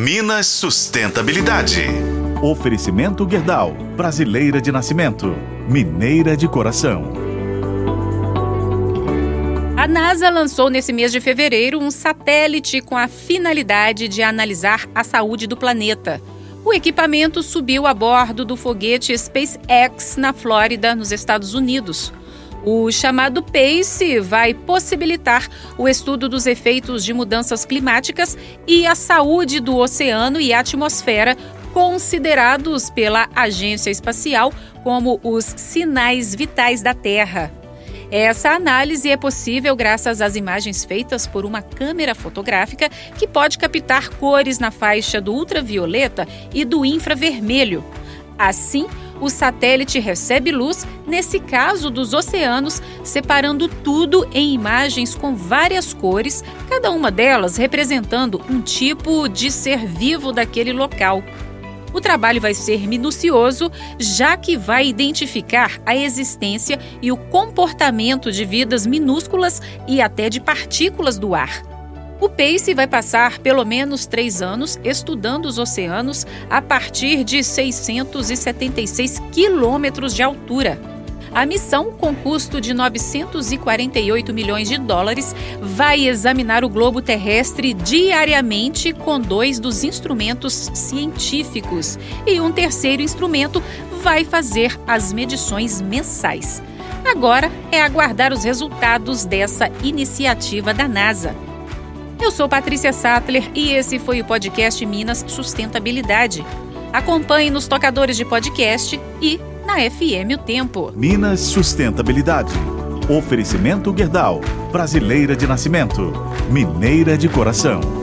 Minas Sustentabilidade. Oferecimento Gerdau, brasileira de nascimento, mineira de coração. A NASA lançou nesse mês de fevereiro um satélite com a finalidade de analisar a saúde do planeta. O equipamento subiu a bordo do foguete SpaceX na Flórida, nos Estados Unidos. O chamado PACE vai possibilitar o estudo dos efeitos de mudanças climáticas e a saúde do oceano e atmosfera, considerados pela Agência Espacial como os sinais vitais da Terra. Essa análise é possível graças às imagens feitas por uma câmera fotográfica que pode captar cores na faixa do ultravioleta e do infravermelho. Assim, o satélite recebe luz, nesse caso dos oceanos, separando tudo em imagens com várias cores, cada uma delas representando um tipo de ser vivo daquele local. O trabalho vai ser minucioso, já que vai identificar a existência e o comportamento de vidas minúsculas e até de partículas do ar. O PACE vai passar pelo menos três anos estudando os oceanos a partir de 676 quilômetros de altura. A missão, com custo de 948 milhões de dólares, vai examinar o globo terrestre diariamente com dois dos instrumentos científicos e um terceiro instrumento vai fazer as medições mensais. Agora é aguardar os resultados dessa iniciativa da NASA. Eu sou Patrícia Sattler e esse foi o podcast Minas Sustentabilidade. Acompanhe nos tocadores de podcast e na FM O Tempo. Minas Sustentabilidade. Oferecimento Gerdau, brasileira de nascimento, mineira de coração.